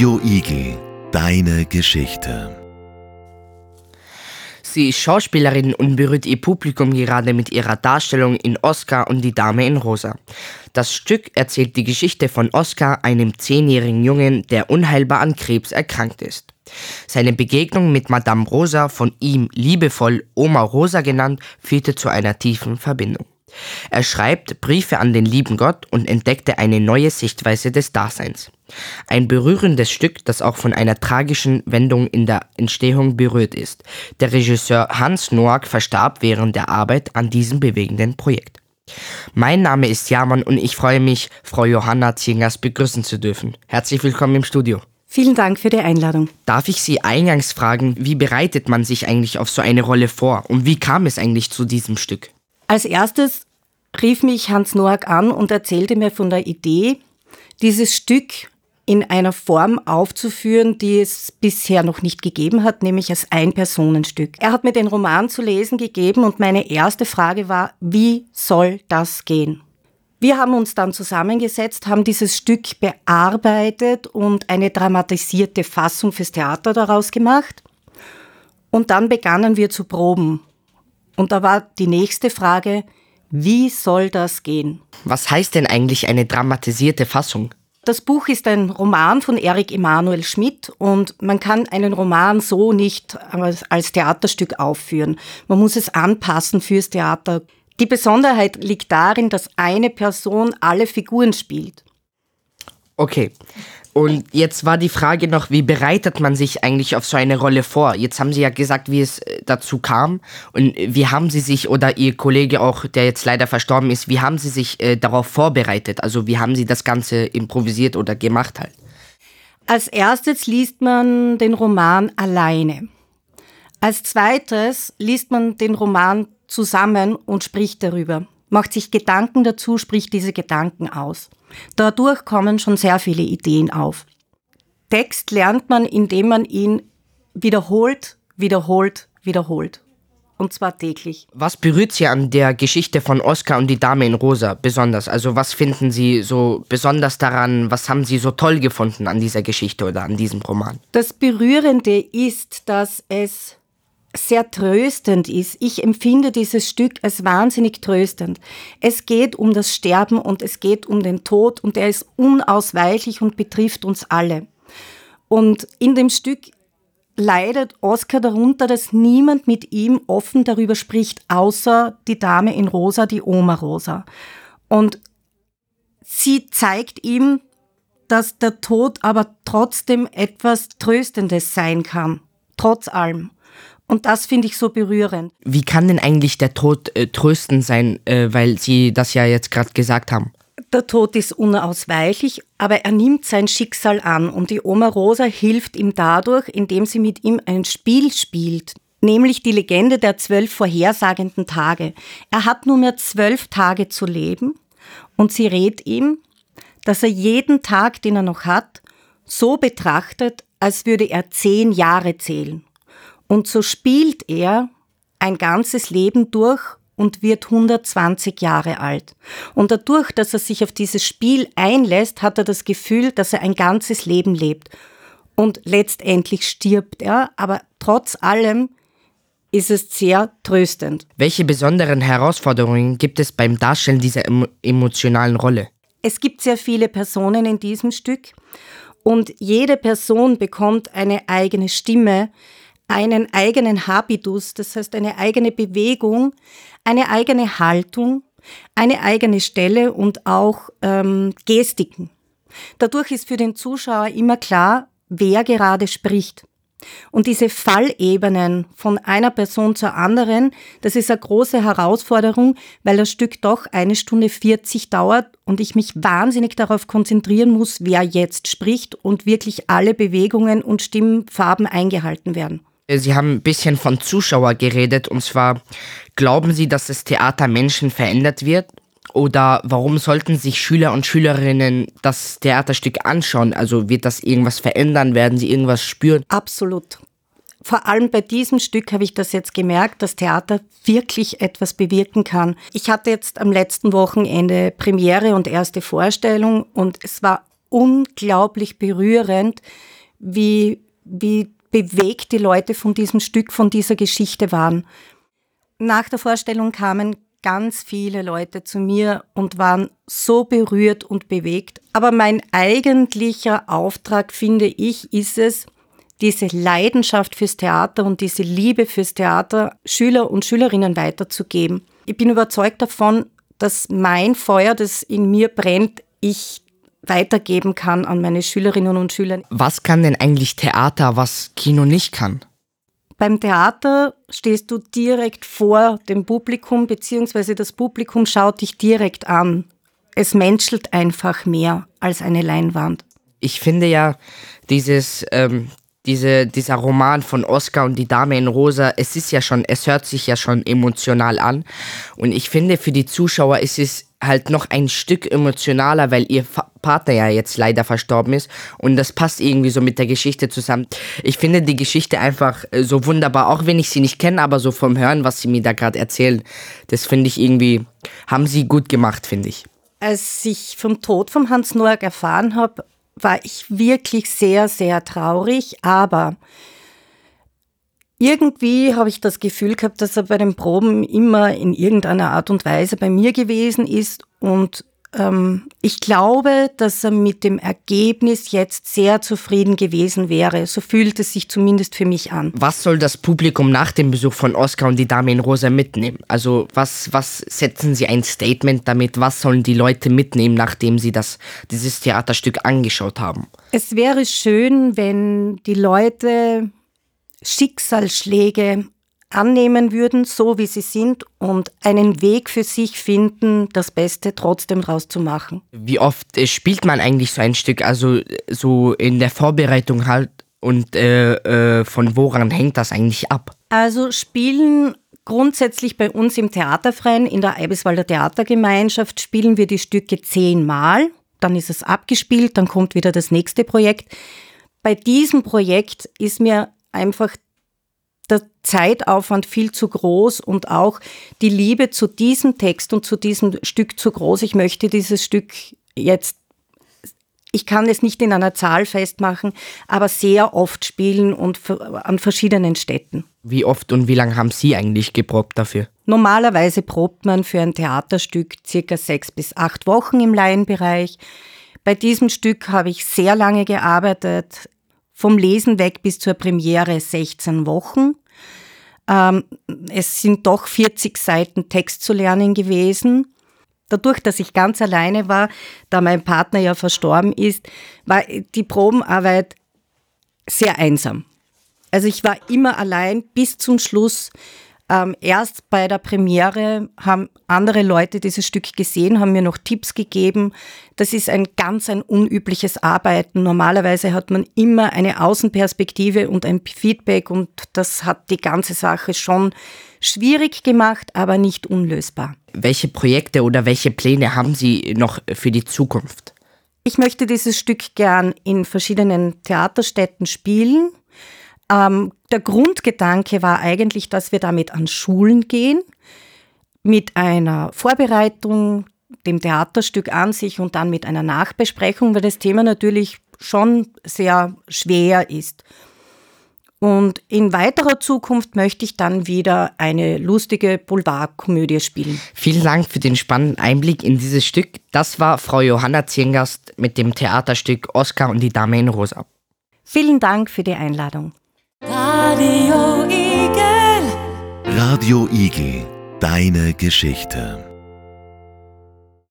Radio Igel, deine Geschichte. Sie ist Schauspielerin und berührt ihr Publikum gerade mit ihrer Darstellung in Oscar und die Dame in Rosa. Das Stück erzählt die Geschichte von Oscar, einem zehnjährigen Jungen, der unheilbar an Krebs erkrankt ist. Seine Begegnung mit Madame Rosa, von ihm liebevoll Oma Rosa genannt, führte zu einer tiefen Verbindung. Er schreibt Briefe an den lieben Gott und entdeckte eine neue Sichtweise des Daseins. Ein berührendes Stück, das auch von einer tragischen Wendung in der Entstehung berührt ist. Der Regisseur Hans Noack verstarb während der Arbeit an diesem bewegenden Projekt. Mein Name ist Jamann und ich freue mich, Frau Johanna Zingers begrüßen zu dürfen. Herzlich willkommen im Studio. Vielen Dank für die Einladung. Darf ich Sie eingangs fragen, wie bereitet man sich eigentlich auf so eine Rolle vor und wie kam es eigentlich zu diesem Stück? Als erstes rief mich Hans Noack an und erzählte mir von der Idee, dieses Stück in einer Form aufzuführen, die es bisher noch nicht gegeben hat, nämlich als Ein-Personenstück. Er hat mir den Roman zu lesen gegeben und meine erste Frage war, wie soll das gehen? Wir haben uns dann zusammengesetzt, haben dieses Stück bearbeitet und eine dramatisierte Fassung fürs Theater daraus gemacht. Und dann begannen wir zu proben. Und da war die nächste Frage, wie soll das gehen? Was heißt denn eigentlich eine dramatisierte Fassung? Das Buch ist ein Roman von Erik Emanuel Schmidt und man kann einen Roman so nicht als Theaterstück aufführen. Man muss es anpassen fürs Theater. Die Besonderheit liegt darin, dass eine Person alle Figuren spielt. Okay. Und jetzt war die Frage noch, wie bereitet man sich eigentlich auf so eine Rolle vor? Jetzt haben Sie ja gesagt, wie es äh, dazu kam. Und wie haben Sie sich, oder Ihr Kollege auch, der jetzt leider verstorben ist, wie haben Sie sich äh, darauf vorbereitet? Also wie haben Sie das Ganze improvisiert oder gemacht halt? Als erstes liest man den Roman alleine. Als zweites liest man den Roman zusammen und spricht darüber, macht sich Gedanken dazu, spricht diese Gedanken aus. Dadurch kommen schon sehr viele Ideen auf. Text lernt man, indem man ihn wiederholt, wiederholt, wiederholt. Und zwar täglich. Was berührt Sie an der Geschichte von Oscar und die Dame in Rosa besonders? Also was finden Sie so besonders daran? Was haben Sie so toll gefunden an dieser Geschichte oder an diesem Roman? Das Berührende ist, dass es sehr tröstend ist. Ich empfinde dieses Stück als wahnsinnig tröstend. Es geht um das Sterben und es geht um den Tod und er ist unausweichlich und betrifft uns alle. Und in dem Stück leidet Oscar darunter, dass niemand mit ihm offen darüber spricht, außer die Dame in Rosa, die Oma Rosa. Und sie zeigt ihm, dass der Tod aber trotzdem etwas Tröstendes sein kann, trotz allem. Und das finde ich so berührend. Wie kann denn eigentlich der Tod äh, tröstend sein, äh, weil Sie das ja jetzt gerade gesagt haben? Der Tod ist unausweichlich, aber er nimmt sein Schicksal an und die Oma Rosa hilft ihm dadurch, indem sie mit ihm ein Spiel spielt, nämlich die Legende der zwölf vorhersagenden Tage. Er hat nur mehr zwölf Tage zu leben und sie rät ihm, dass er jeden Tag, den er noch hat, so betrachtet, als würde er zehn Jahre zählen. Und so spielt er ein ganzes Leben durch und wird 120 Jahre alt. Und dadurch, dass er sich auf dieses Spiel einlässt, hat er das Gefühl, dass er ein ganzes Leben lebt. Und letztendlich stirbt er, aber trotz allem ist es sehr tröstend. Welche besonderen Herausforderungen gibt es beim Darstellen dieser emotionalen Rolle? Es gibt sehr viele Personen in diesem Stück und jede Person bekommt eine eigene Stimme, einen eigenen Habitus, das heißt eine eigene Bewegung, eine eigene Haltung, eine eigene Stelle und auch ähm, Gestiken. Dadurch ist für den Zuschauer immer klar, wer gerade spricht. Und diese Fallebenen von einer Person zur anderen, das ist eine große Herausforderung, weil das Stück doch eine Stunde 40 dauert und ich mich wahnsinnig darauf konzentrieren muss, wer jetzt spricht und wirklich alle Bewegungen und Stimmfarben eingehalten werden. Äh, Sie haben ein bisschen von Zuschauer geredet und zwar, glauben Sie, dass das Theater Menschen verändert wird? Oder warum sollten sich Schüler und Schülerinnen das Theaterstück anschauen? Also wird das irgendwas verändern? Werden sie irgendwas spüren? Absolut. Vor allem bei diesem Stück habe ich das jetzt gemerkt, dass Theater wirklich etwas bewirken kann. Ich hatte jetzt am letzten Wochenende Premiere und erste Vorstellung und es war unglaublich berührend, wie, wie bewegt die Leute von diesem Stück, von dieser Geschichte waren. Nach der Vorstellung kamen ganz viele Leute zu mir und waren so berührt und bewegt. Aber mein eigentlicher Auftrag, finde ich, ist es, diese Leidenschaft fürs Theater und diese Liebe fürs Theater Schüler und Schülerinnen weiterzugeben. Ich bin überzeugt davon, dass mein Feuer, das in mir brennt, ich weitergeben kann an meine Schülerinnen und Schüler. Was kann denn eigentlich Theater, was Kino nicht kann? Beim Theater stehst du direkt vor dem Publikum, beziehungsweise das Publikum schaut dich direkt an. Es menschelt einfach mehr als eine Leinwand. Ich finde ja, dieses, ähm, diese, dieser Roman von Oscar und die Dame in Rosa, es ist ja schon, es hört sich ja schon emotional an. Und ich finde, für die Zuschauer ist es halt noch ein Stück emotionaler, weil ihr Partner ja jetzt leider verstorben ist und das passt irgendwie so mit der Geschichte zusammen. Ich finde die Geschichte einfach äh, so wunderbar, auch wenn ich sie nicht kenne, aber so vom Hören, was sie mir da gerade erzählen, das finde ich irgendwie, haben sie gut gemacht, finde ich. Als ich vom Tod von Hans Noack erfahren habe, war ich wirklich sehr, sehr traurig, aber irgendwie habe ich das Gefühl gehabt, dass er bei den Proben immer in irgendeiner Art und Weise bei mir gewesen ist und ähm, ich glaube, dass er mit dem Ergebnis jetzt sehr zufrieden gewesen wäre. So fühlt es sich zumindest für mich an. Was soll das Publikum nach dem Besuch von Oscar und die Dame in Rosa mitnehmen? Also was, was setzen Sie ein Statement damit? Was sollen die Leute mitnehmen, nachdem sie das, dieses Theaterstück angeschaut haben? Es wäre schön, wenn die Leute Schicksalsschläge annehmen würden, so wie sie sind und einen Weg für sich finden, das Beste trotzdem rauszumachen. Wie oft äh, spielt man eigentlich so ein Stück, also so in der Vorbereitung halt und äh, äh, von woran hängt das eigentlich ab? Also spielen grundsätzlich bei uns im Theaterfreien, in der Eibiswalder Theatergemeinschaft, spielen wir die Stücke zehnmal, dann ist es abgespielt, dann kommt wieder das nächste Projekt. Bei diesem Projekt ist mir einfach der Zeitaufwand viel zu groß und auch die Liebe zu diesem Text und zu diesem Stück zu groß. Ich möchte dieses Stück jetzt, ich kann es nicht in einer Zahl festmachen, aber sehr oft spielen und an verschiedenen Städten. Wie oft und wie lange haben Sie eigentlich geprobt dafür? Normalerweise probt man für ein Theaterstück circa sechs bis acht Wochen im Laienbereich. Bei diesem Stück habe ich sehr lange gearbeitet vom Lesen weg bis zur Premiere 16 Wochen. Ähm, es sind doch 40 Seiten Text zu lernen gewesen. Dadurch, dass ich ganz alleine war, da mein Partner ja verstorben ist, war die Probenarbeit sehr einsam. Also ich war immer allein bis zum Schluss ähm, erst bei der Premiere haben andere Leute dieses Stück gesehen, haben mir noch Tipps gegeben. Das ist ein ganz ein unübliches Arbeiten. Normalerweise hat man immer eine Außenperspektive und ein Feedback und das hat die ganze Sache schon schwierig gemacht, aber nicht unlösbar. Welche Projekte oder welche Pläne haben Sie noch für die Zukunft? Ich möchte dieses Stück gern in verschiedenen Theaterstätten spielen. Ähm, der Grundgedanke war eigentlich, dass wir damit an Schulen gehen, mit einer Vorbereitung, dem Theaterstück an sich und dann mit einer Nachbesprechung, weil das Thema natürlich schon sehr schwer ist. Und in weiterer Zukunft möchte ich dann wieder eine lustige Boulevardkomödie spielen. Vielen Dank für den spannenden Einblick in dieses Stück. Das war Frau Johanna Ziengast mit dem Theaterstück Oscar und die Dame in Rosa. Vielen Dank für die Einladung. Radio Igel. Radio Igel, deine Geschichte.